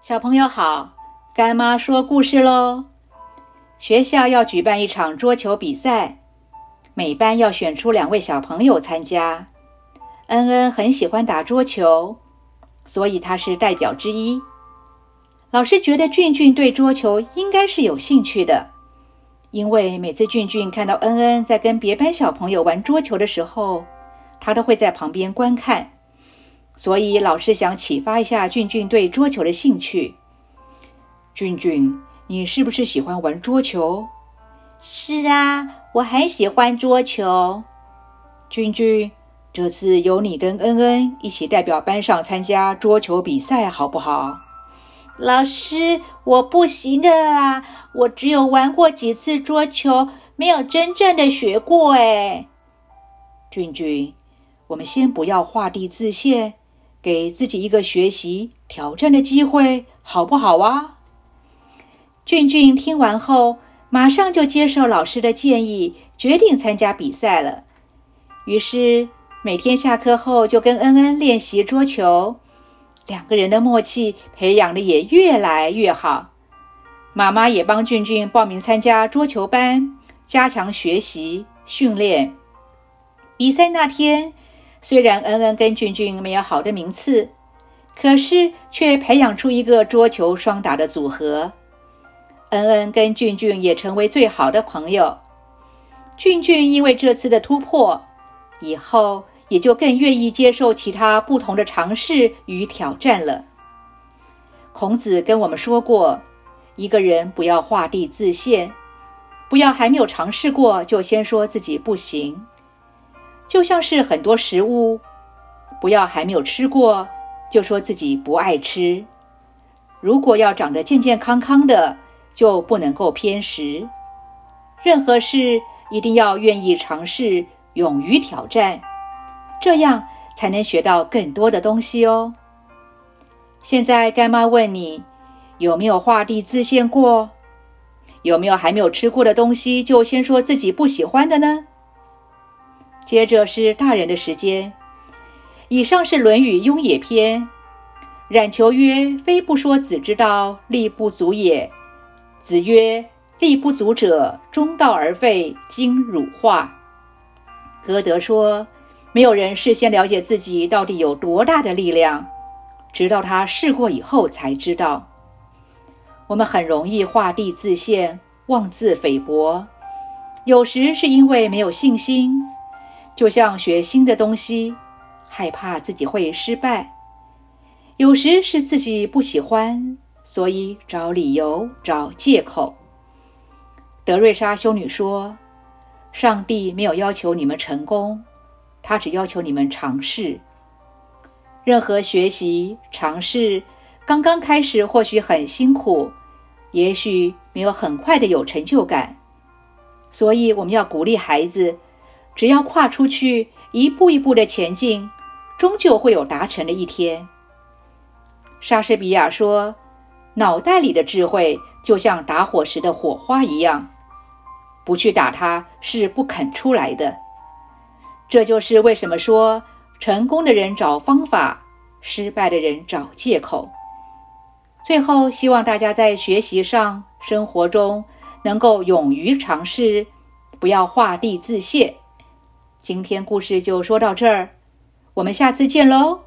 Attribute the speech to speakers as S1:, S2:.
S1: 小朋友好，干妈说故事喽。学校要举办一场桌球比赛，每班要选出两位小朋友参加。恩恩很喜欢打桌球，所以他是代表之一。老师觉得俊俊对桌球应该是有兴趣的，因为每次俊俊看到恩恩在跟别班小朋友玩桌球的时候，他都会在旁边观看。所以老师想启发一下俊俊对桌球的兴趣。俊俊，你是不是喜欢玩桌球？
S2: 是啊，我很喜欢桌球。
S1: 俊俊，这次由你跟恩恩一起代表班上参加桌球比赛，好不好？
S2: 老师，我不行的啊，我只有玩过几次桌球，没有真正的学过。哎，
S1: 俊俊，我们先不要画地自限。给自己一个学习挑战的机会，好不好啊？俊俊听完后，马上就接受老师的建议，决定参加比赛了。于是每天下课后就跟恩恩练习桌球，两个人的默契培养的也越来越好。妈妈也帮俊俊报名参加桌球班，加强学习训练。比赛那天。虽然恩恩跟俊俊没有好的名次，可是却培养出一个桌球双打的组合。恩恩跟俊俊也成为最好的朋友。俊俊因为这次的突破，以后也就更愿意接受其他不同的尝试与挑战了。孔子跟我们说过，一个人不要画地自限，不要还没有尝试过就先说自己不行。就像是很多食物，不要还没有吃过就说自己不爱吃。如果要长得健健康康的，就不能够偏食。任何事一定要愿意尝试，勇于挑战，这样才能学到更多的东西哦。现在干妈问你，有没有画地自限过？有没有还没有吃过的东西就先说自己不喜欢的呢？接着是大人的时间。以上是《论语·雍也篇》。冉求曰：“非不说子之道，力不足也。”子曰：“力不足者，中道而废，今汝化。”歌德说：“没有人事先了解自己到底有多大的力量，直到他试过以后才知道。”我们很容易画地自限、妄自菲薄，有时是因为没有信心。就像学新的东西，害怕自己会失败；有时是自己不喜欢，所以找理由、找借口。德瑞莎修女说：“上帝没有要求你们成功，他只要求你们尝试。任何学习、尝试，刚刚开始或许很辛苦，也许没有很快的有成就感。所以我们要鼓励孩子。”只要跨出去，一步一步的前进，终究会有达成的一天。莎士比亚说：“脑袋里的智慧就像打火石的火花一样，不去打它是不肯出来的。”这就是为什么说成功的人找方法，失败的人找借口。最后，希望大家在学习上、生活中能够勇于尝试，不要画地自限。今天故事就说到这儿，我们下次见喽。